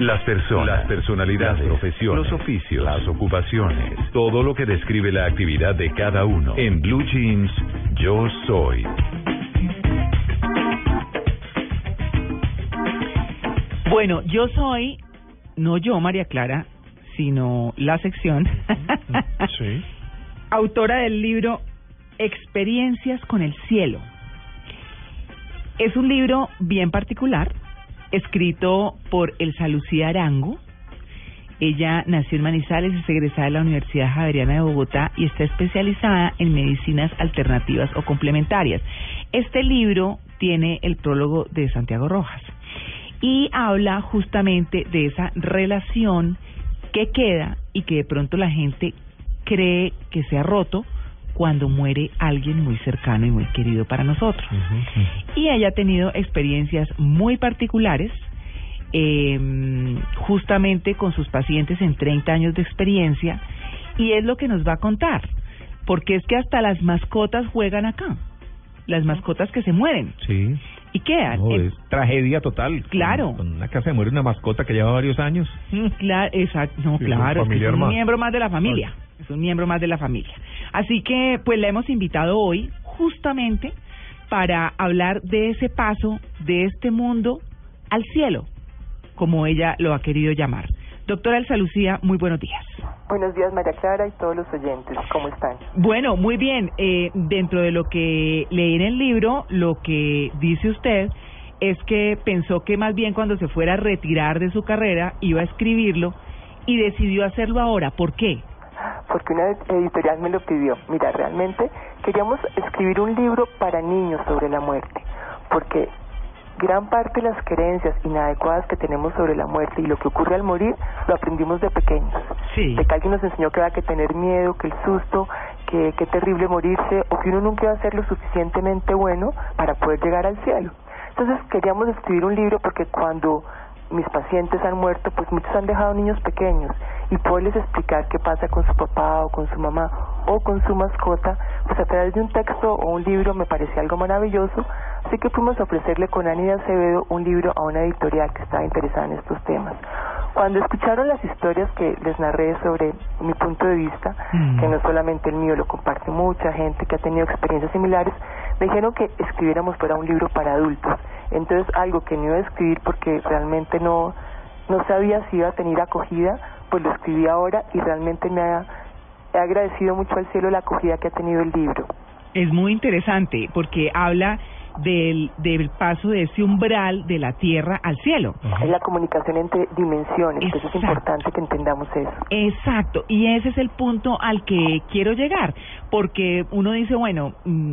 Las personas, las personalidades, las profesiones, los oficios, las ocupaciones, todo lo que describe la actividad de cada uno. En Blue Jeans, yo soy. Bueno, yo soy, no yo, María Clara, sino la sección, Sí. autora del libro Experiencias con el Cielo. Es un libro bien particular, escrito por Elsa Lucía Arango. Ella nació en Manizales, es egresada de la Universidad Javeriana de Bogotá y está especializada en medicinas alternativas o complementarias. Este libro tiene el prólogo de Santiago Rojas y habla justamente de esa relación que queda y que de pronto la gente cree que se ha roto cuando muere alguien muy cercano y muy querido para nosotros. Y ella ha tenido experiencias muy particulares, eh, justamente con sus pacientes en 30 años de experiencia, y es lo que nos va a contar, porque es que hasta las mascotas juegan acá, las mascotas que se mueren Sí. y quedan. No, en- es tragedia total. Claro. Con, una casa se muere una mascota que lleva varios años. Claro, exacto, no, Sí, claro, es, que familiar es un miembro más de la familia, es un miembro más de la familia. Así que, pues la hemos invitado hoy justamente para hablar de ese paso de este mundo al cielo, como ella lo ha querido llamar. Doctora Elsa Lucía, muy buenos días. Buenos días, María Clara y todos los oyentes. ¿Cómo están? Bueno, muy bien. Eh, dentro de lo que leí en el libro, lo que dice usted es que pensó que más bien cuando se fuera a retirar de su carrera iba a escribirlo y decidió hacerlo ahora. ¿Por qué? Porque una editorial me lo pidió. Mira, realmente queríamos escribir un libro para niños sobre la muerte. Porque gran parte de las creencias inadecuadas que tenemos sobre la muerte y lo que ocurre al morir lo aprendimos de pequeños. Sí. De que alguien nos enseñó que había que tener miedo, que el susto, que qué terrible morirse o que uno nunca iba a ser lo suficientemente bueno para poder llegar al cielo. Entonces queríamos escribir un libro porque cuando mis pacientes han muerto, pues muchos han dejado niños pequeños y poderles explicar qué pasa con su papá o con su mamá o con su mascota, pues a través de un texto o un libro me parecía algo maravilloso, así que fuimos a ofrecerle con Anida Acevedo un libro a una editorial que estaba interesada en estos temas. Cuando escucharon las historias que les narré sobre mi punto de vista, Mm. que no solamente el mío, lo comparte mucha gente que ha tenido experiencias similares, me dijeron que escribiéramos fuera un libro para adultos. Entonces, algo que no iba a escribir porque realmente no, no sabía si iba a tener acogida, pues lo escribí ahora y realmente me ha, he agradecido mucho al cielo la acogida que ha tenido el libro. Es muy interesante porque habla del, del paso de ese umbral de la tierra al cielo. Es la comunicación entre dimensiones, eso es importante que entendamos eso. Exacto, y ese es el punto al que quiero llegar, porque uno dice, bueno, mm,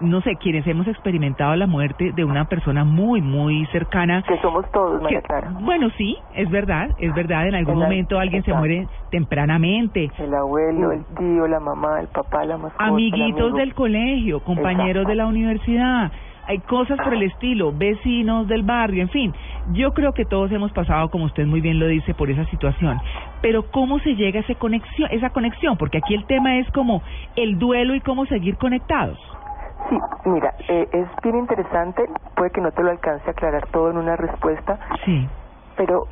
no sé, quienes hemos experimentado la muerte de una persona muy, muy cercana. Que somos todos, María que- Clara. bueno, sí, es verdad, es verdad, en algún momento alguien se muere tempranamente. El abuelo, el tío, la mamá, el papá, la mascota. Amiguitos del colegio, compañeros Exacto. de la universidad, hay cosas por el estilo, vecinos del barrio, en fin. Yo creo que todos hemos pasado, como usted muy bien lo dice, por esa situación. Pero ¿cómo se llega a esa conexión? Esa conexión? Porque aquí el tema es como el duelo y cómo seguir conectados. Sí, mira, eh, es bien interesante, puede que no te lo alcance a aclarar todo en una respuesta, Sí. pero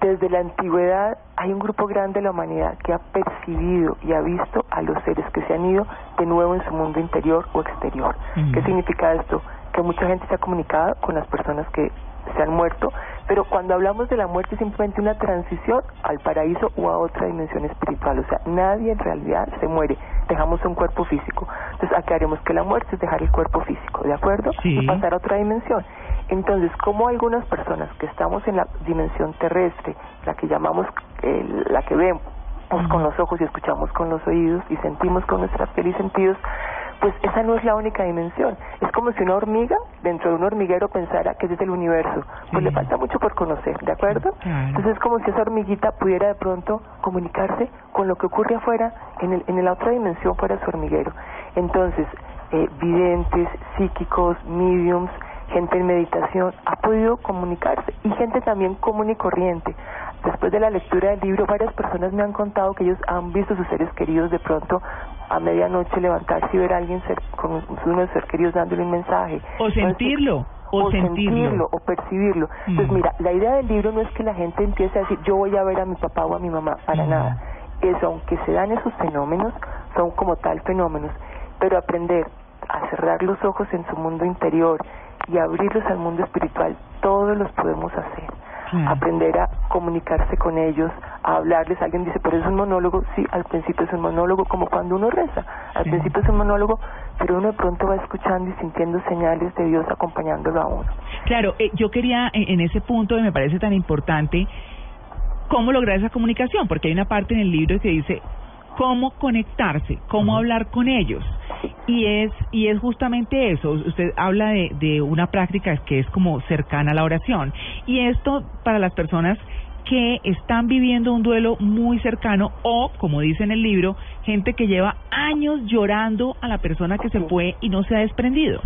desde la antigüedad hay un grupo grande de la humanidad que ha percibido y ha visto a los seres que se han ido de nuevo en su mundo interior o exterior. ¿Qué significa esto? Que mucha gente se ha comunicado con las personas que se han muerto, pero cuando hablamos de la muerte es simplemente una transición al paraíso o a otra dimensión espiritual, o sea, nadie en realidad se muere, dejamos un cuerpo físico. Entonces, acá haremos que la muerte es dejar el cuerpo físico, ¿de acuerdo? Sí. Y pasar a otra dimensión. Entonces, como algunas personas que estamos en la dimensión terrestre, la que llamamos, eh, la que vemos con los ojos y escuchamos con los oídos y sentimos con nuestra piel y sentidos, pues esa no es la única dimensión. Es como si una hormiga dentro de un hormiguero pensara que ese es el universo. Pues le falta mucho por conocer, ¿de acuerdo? Claro. Entonces es como si esa hormiguita pudiera de pronto comunicarse con lo que ocurre afuera, en, el, en la otra dimensión fuera de su hormiguero. Entonces, eh, videntes, psíquicos, mediums, gente en meditación, ha podido comunicarse y gente también común y corriente. Después de la lectura del libro, varias personas me han contado que ellos han visto a sus seres queridos de pronto a medianoche levantarse y ver a alguien ser, con uno de sus queridos dándole un mensaje. O Entonces, sentirlo, o, sentirlo. o percibirlo. Entonces, Mm. mira, la idea del libro no es que la gente empiece a decir, yo voy a ver a mi papá o a mi mamá, para Mm. nada. Eso, aunque se dan esos fenómenos, son como tal fenómenos, pero aprender a cerrar los ojos en su mundo interior y abrirlos al mundo espiritual, todos los podemos hacer. Claro. Aprender a comunicarse con ellos, a hablarles. Alguien dice, pero es un monólogo. Sí, al principio es un monólogo, como cuando uno reza. Al Sí. principio es un monólogo, pero uno de pronto va escuchando y sintiendo señales de Dios acompañándolo a uno. Claro, eh, yo quería en, en ese punto que me parece tan importante cómo lograr esa comunicación, porque hay una parte en el libro que dice cómo conectarse, cómo hablar con ellos. Y es y es justamente eso. Usted habla de, de una práctica que es como cercana a la oración. Y esto para las personas que están viviendo un duelo muy cercano o, como dice en el libro, gente que lleva años llorando a la persona que se fue y no se ha desprendido.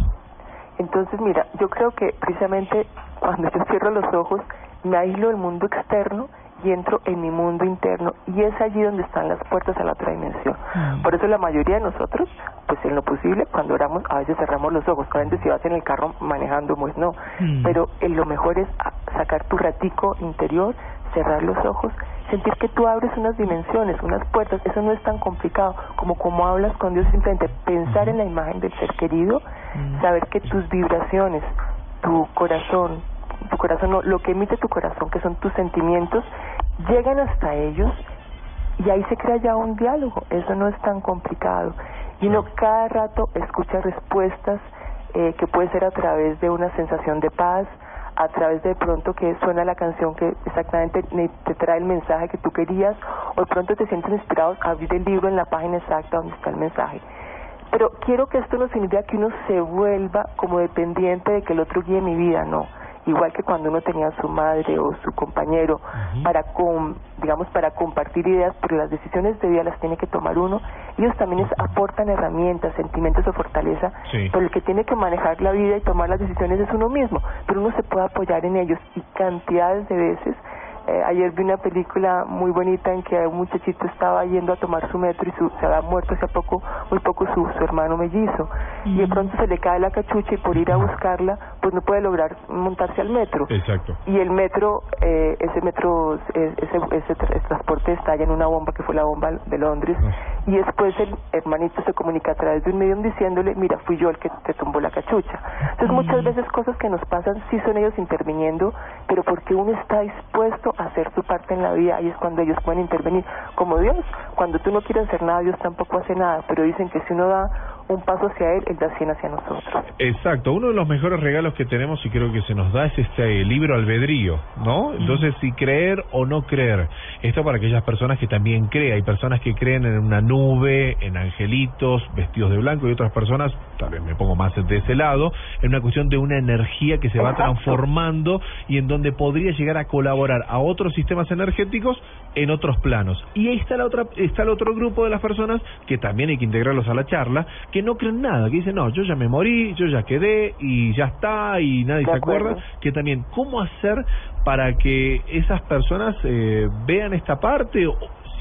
Entonces, mira, yo creo que precisamente cuando yo cierro los ojos, me aíslo del mundo externo y entro en mi mundo interno y es allí donde están las puertas a la otra dimensión. Mm. Por eso la mayoría de nosotros, pues en lo posible, cuando oramos, a veces cerramos los ojos. Obviamente si vas en el carro manejando, pues no. Mm. Pero eh, lo mejor es a- sacar tu ratico interior, cerrar los ojos, sentir que tú abres unas dimensiones, unas puertas. Eso no es tan complicado como como hablas con Dios, simplemente pensar en la imagen del ser querido, Mm. saber que tus vibraciones, tu corazón, tu corazón, no, lo que emite tu corazón, que son tus sentimientos, llegan hasta ellos y ahí se crea ya un diálogo. Eso no es tan complicado. Y uno cada rato escucha respuestas eh, que puede ser a través de una sensación de paz, a través de pronto que suena la canción que exactamente te trae el mensaje que tú querías, o de pronto te sientes inspirado a abrir el libro en la página exacta donde está el mensaje. Pero quiero que esto no significa que uno se vuelva como dependiente de que el otro guíe mi vida, no. Igual que cuando uno tenía a su madre o su compañero para, com- digamos, para compartir ideas, pero las decisiones de vida las tiene que tomar uno. Ellos también aportan herramientas, sentimientos o fortaleza, Sí. pero el que tiene que manejar la vida y tomar las decisiones es uno mismo. Pero uno se puede apoyar en ellos y cantidades de veces eh, ayer vi una película muy bonita en que un muchachito estaba yendo a tomar su metro y su, se había muerto hace poco, muy poco su, su hermano mellizo. Y de pronto se le cae la cachucha y por ir a buscarla, pues no puede lograr montarse al metro. Exacto. Y el metro, eh, ese metro, eh, ese, ese ese transporte estalla en una bomba que fue la bomba de Londres. Y después el hermanito se comunica a través de un medium diciéndole, mira, fui yo el que te tumbó la cachucha. Entonces muchas veces cosas que nos pasan sí son ellos interviniendo, pero porque uno está dispuesto a hacer su parte en la vida, ahí es cuando ellos pueden intervenir. Como Dios, cuando tú no quieres hacer nada, Dios tampoco hace nada, pero dicen que si uno da un paso hacia Él, Él da cien hacia nosotros. Exacto, uno de los mejores regalos que tenemos y creo que se nos da es este libro albedrío, ¿no? Entonces, si creer o no creer, esto para aquellas personas que también creen, hay personas que creen en una nube, en angelitos vestidos de blanco y otras personas, tal vez me pongo más de ese lado, en una cuestión de una energía que se va Exacto. transformando y en donde podría llegar a colaborar a otros sistemas energéticos en otros planos. Y ahí está la otra está el otro grupo de las personas que también hay que integrarlos a la charla, que no creen nada, que dicen, "No, yo ya me morí, yo ya quedé y ya está y nadie De se acuerdo. acuerda", que también cómo hacer para que esas personas eh, vean esta parte o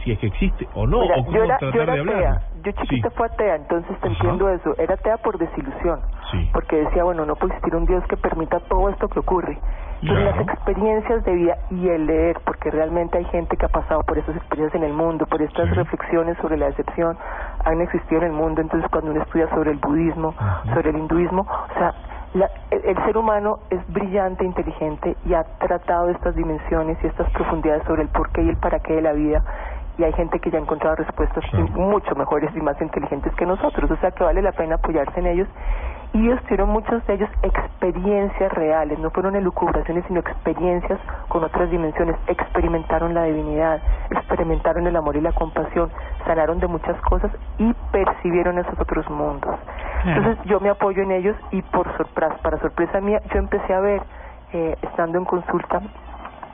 si es que existe o no Mira, o cómo yo era, tratar yo era de hablar. atea, yo chiquita fue atea, entonces te Ajá. entiendo eso, era atea por desilusión, Sí. porque decía, bueno, no puede existir un Dios que permita todo esto que ocurre. Claro. las experiencias de vida y el leer, porque realmente hay gente que ha pasado por esas experiencias en el mundo, por estas Sí. reflexiones sobre la decepción, han existido en el mundo, entonces cuando uno estudia sobre el budismo, sobre el hinduismo, o sea, la- el, el ser humano es brillante, inteligente y ha tratado estas dimensiones y estas profundidades sobre el porqué y el para qué de la vida. Y hay gente que ya ha encontrado respuestas mucho mejores y más inteligentes que nosotros, o sea que vale la pena apoyarse en ellos. Y ellos tuvieron muchos de ellos experiencias reales, no fueron elucubraciones, sino experiencias con otras dimensiones. Experimentaron la divinidad, experimentaron el amor y la compasión, sanaron de muchas cosas y percibieron esos otros mundos. Entonces yo me apoyo en ellos y por sorpresa, para sorpresa mía, yo empecé a ver, eh, estando en consulta,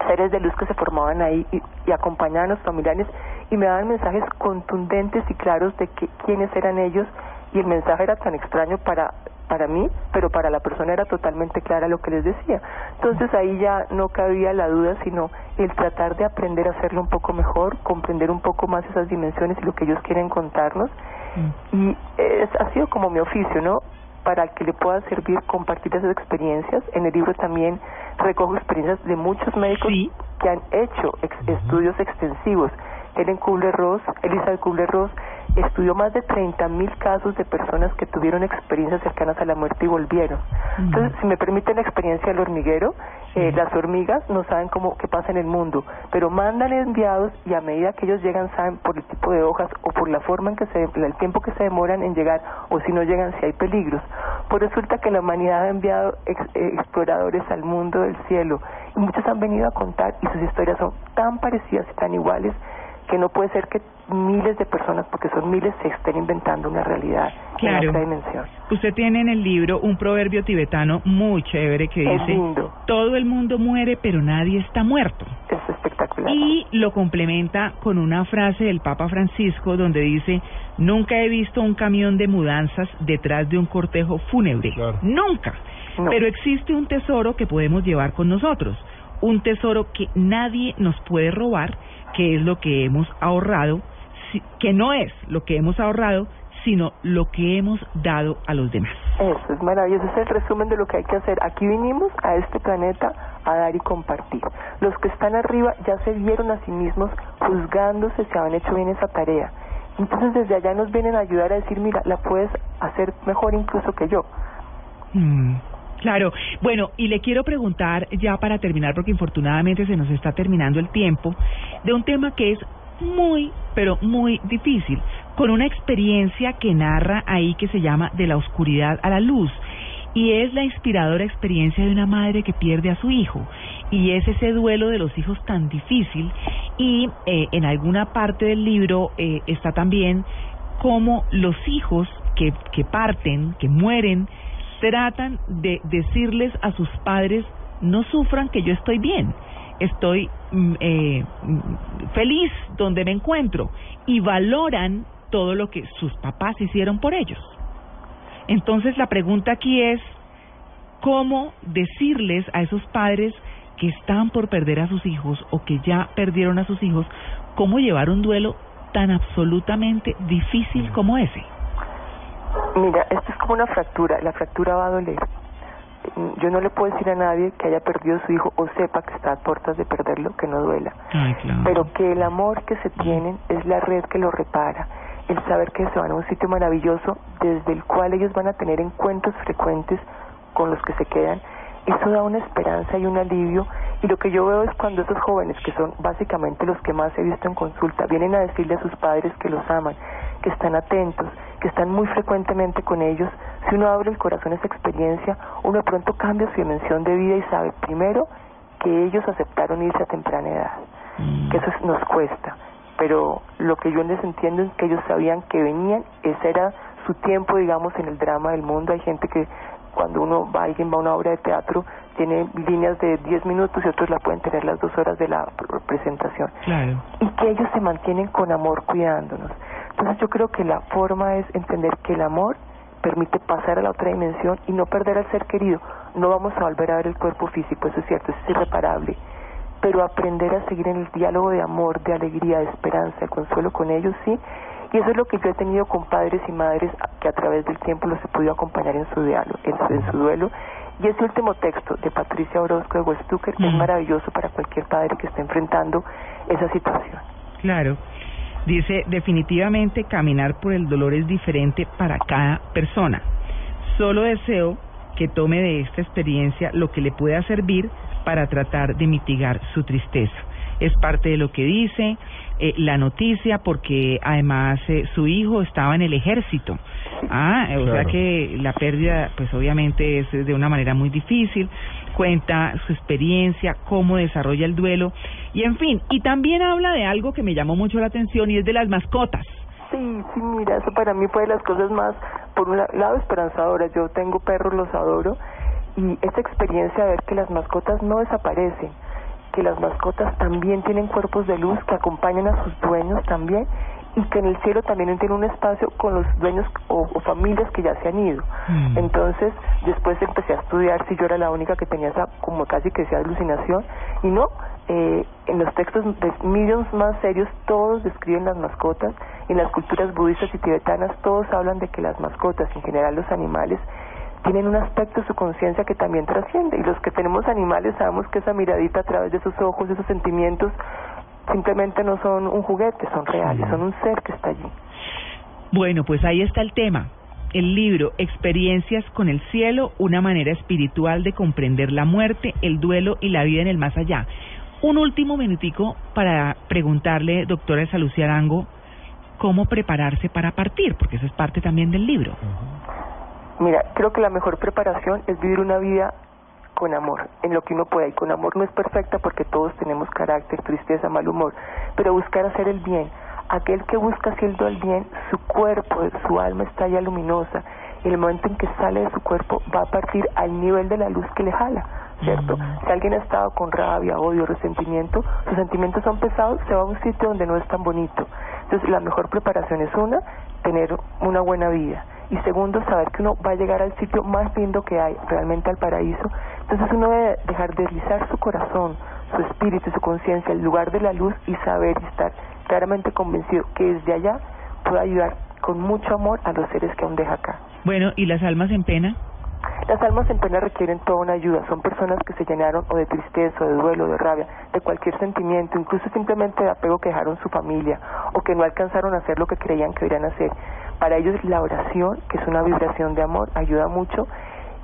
seres de luz que se formaban ahí y, y acompañaban a los familiares y me daban mensajes contundentes y claros de que, quiénes eran ellos y el mensaje era tan extraño para para mí, pero para la persona era totalmente clara lo que les decía. Entonces ahí ya no cabía la duda, sino el tratar de aprender a hacerlo un poco mejor, comprender un poco más esas dimensiones y lo que ellos quieren contarnos. Y es, ha sido como mi oficio, ¿no? Para que le pueda servir compartir esas experiencias. En el libro también recojo experiencias de muchos médicos Sí. que han hecho ex- estudios extensivos. Helen Kubler-Ross, Elizabeth Kubler-Ross, estudió más de 30.000 casos de personas que tuvieron experiencias cercanas a la muerte y volvieron. Entonces, si me permiten la experiencia del hormiguero, eh, las hormigas no saben cómo qué pasa en el mundo, pero mandan enviados y a medida que ellos llegan saben por el tipo de hojas o por la forma en que se el tiempo que se demoran en llegar o si no llegan si hay peligros. Pues resulta que la humanidad ha enviado eh, exploradores al mundo del cielo y muchos han venido a contar y sus historias son tan parecidas y tan iguales que no puede ser que miles de personas, porque son miles, se estén inventando una realidad Claro. en otra dimensión. Usted tiene en el libro un proverbio tibetano muy chévere que Es dice, lindo. todo el mundo muere pero nadie está muerto. Es espectacular. Y lo complementa con una frase del Papa Francisco donde dice, nunca he visto un camión de mudanzas detrás de un cortejo fúnebre. Claro. Nunca. No. Pero existe un tesoro que podemos llevar con nosotros. Un tesoro que nadie nos puede robar, que es lo que hemos ahorrado, si- que no es lo que hemos ahorrado, sino lo que hemos dado a los demás. Eso es maravilloso, es el resumen de lo que hay que hacer. Aquí vinimos a este planeta a dar y compartir. Los que están arriba ya se vieron a sí mismos juzgándose si habían hecho bien esa tarea. Entonces desde allá nos vienen a ayudar a decir, mira, la puedes hacer mejor incluso que yo. Mm, Claro, bueno, y le quiero preguntar ya para terminar, porque infortunadamente se nos está terminando el tiempo, de un tema que es muy, pero muy difícil, con una experiencia que narra ahí que se llama De la oscuridad a la luz. Y es la inspiradora experiencia de una madre que pierde a su hijo. Y es ese duelo de los hijos tan difícil. Y eh, en alguna parte del libro eh, está también cómo los hijos que, que parten, que mueren, tratan de decirles a sus padres, no sufran que yo estoy bien, estoy mm, eh, mm, feliz donde me encuentro y valoran todo lo que sus papás hicieron por ellos. Entonces la pregunta aquí es, ¿cómo decirles a esos padres que están por perder a sus hijos o que ya perdieron a sus hijos, cómo llevar un duelo tan absolutamente difícil como ese? Mira, esto es como una fractura, la fractura va a doler. Mm, Yo no le puedo decir a nadie que haya perdido a su hijo o sepa que está a puertas de perderlo, que no duela. Ay, claro. Pero que el amor que se tienen es la red que lo repara. El saber que se van a un sitio maravilloso desde el cual ellos van a tener encuentros frecuentes con los que se quedan, eso da una esperanza y un alivio. Y lo que yo veo es cuando esos jóvenes, que son básicamente los que más he visto en consulta, vienen a decirle a sus padres que los aman, que están atentos, que están muy frecuentemente con ellos, si uno abre el corazón a esa experiencia, uno pronto cambia su dimensión de vida y sabe, primero, que ellos aceptaron irse a temprana edad que eso es- nos cuesta. Pero lo que yo les entiendo es que ellos sabían que venían, ese era su tiempo, digamos, en el drama del mundo. Hay gente que cuando uno va, alguien va a una obra de teatro, tiene líneas de 10 minutos y otros la pueden tener las dos horas de la pr- presentación. Claro. Y que ellos se mantienen con amor cuidándonos. Entonces yo creo que la forma es entender que el amor permite pasar a la otra dimensión y no perder al ser querido. No vamos a volver a ver el cuerpo físico, eso es cierto, eso es irreparable pero aprender a seguir en el diálogo de amor, de alegría, de esperanza, de consuelo con ellos, sí. Y eso es lo que yo he tenido con padres y madres que a través del tiempo los he podido acompañar en su diálogo, en su, en su duelo. Y ese último texto de Patricia Orozco de Westucker es Mm. maravilloso para cualquier padre que esté enfrentando esa situación. Claro. Dice, definitivamente caminar por el dolor es diferente para cada persona. Solo deseo que tome de esta experiencia lo que le pueda servir para tratar de mitigar su tristeza. Es parte de lo que dice eh, la noticia porque además eh, su hijo estaba en el ejército. Ah, o sea que la pérdida pues obviamente es de una manera muy difícil. Cuenta su experiencia, cómo desarrolla el duelo y en fin, y también habla de algo que me llamó mucho la atención y es de las mascotas. Sí, sí, mira, eso para mí fue de las cosas más por un lado esperanzadora. Yo tengo perros, los adoro y esta experiencia de ver que las mascotas no desaparecen, que las mascotas también tienen cuerpos de luz que acompañan a sus dueños también y que en el cielo también tiene un espacio con los dueños o, familias que ya se han ido. Mm. Entonces, después empecé a estudiar si yo era la única que tenía esa, como casi que sea alucinación, y no, eh, en los textos de mediums más serios todos describen las mascotas, en las culturas budistas y tibetanas todos hablan de que las mascotas, en general los animales, tienen un aspecto de su conciencia que también trasciende, y los que tenemos animales sabemos que esa miradita a través de esos ojos, esos sentimientos, simplemente no son un juguete, son reales, son un ser que está allí. Bueno, pues ahí está el tema. El libro Experiencias con el cielo, una manera espiritual de comprender la muerte, el duelo y la vida en el más allá. Un último minutico para preguntarle, doctora Elsa Lucía Arango, cómo prepararse para partir, porque eso es parte también del libro. Mira, creo que la mejor preparación es vivir una vida con amor, en lo que uno pueda. Y con amor no es perfecta porque todos tenemos carácter, tristeza, mal humor, pero buscar hacer el bien. Aquel que busca haciendo el bien, su cuerpo, su alma está ya luminosa. Y el momento en que sale de su cuerpo va a partir al nivel de la luz que le jala, ¿cierto? Si alguien ha estado con rabia, odio, resentimiento, sus sentimientos son pesados, se va a un sitio donde no es tan bonito. Entonces la mejor preparación es una, tener una buena vida y segundo, saber que uno va a llegar al sitio más lindo que hay, realmente al paraíso. Entonces uno debe dejar deslizar su corazón, su espíritu, su conciencia, el lugar de la luz y saber y estar claramente convencido que desde allá puede ayudar con mucho amor a los seres que aún deja acá. Bueno, ¿y las almas en pena? Las almas en pena requieren toda una ayuda. Son personas que se llenaron o de tristeza, o de duelo, de rabia, de cualquier sentimiento, incluso simplemente de apego que dejaron su familia o que no alcanzaron a hacer lo que creían que deberían hacer. Para ellos la oración, que es una vibración de amor, ayuda mucho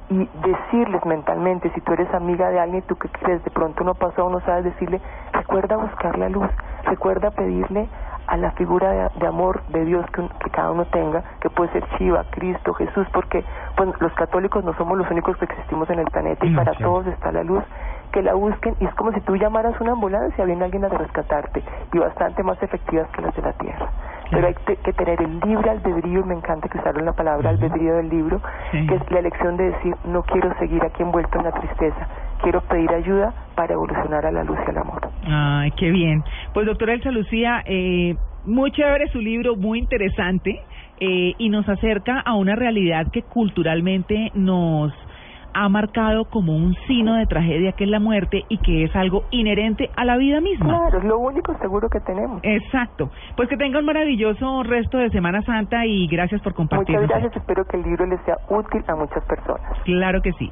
y decirles mentalmente, si tú eres amiga de alguien, tú que crees, de pronto no pasó, no sabes decirle, recuerda buscar la luz, recuerda pedirle a la figura de, amor de Dios que, que, cada uno tenga, que puede ser Shiva, Cristo, Jesús, porque pues, los católicos no somos los únicos que existimos en el planeta y para todos está la luz, que la busquen y es como si tú llamaras una ambulancia, viene alguien a rescatarte y bastante más efectivas que las de la tierra pero hay que tener el libre albedrío, me encanta que usaron la palabra albedrío del libro, que es la elección de decir, no quiero seguir aquí envuelto en la tristeza, quiero pedir ayuda para evolucionar a la luz y al amor. Ay, qué bien. Pues doctora Elsa Lucía, eh, muy chévere su libro, muy interesante, eh, y nos acerca a una realidad que culturalmente nos ha marcado como un signo de tragedia que es la muerte y que es algo inherente a la vida misma. Claro, es lo único seguro que tenemos. Exacto. Pues que tenga un maravilloso resto de Semana Santa y gracias por compartir. Muchas gracias, espero que el libro les sea útil a muchas personas. Claro que sí.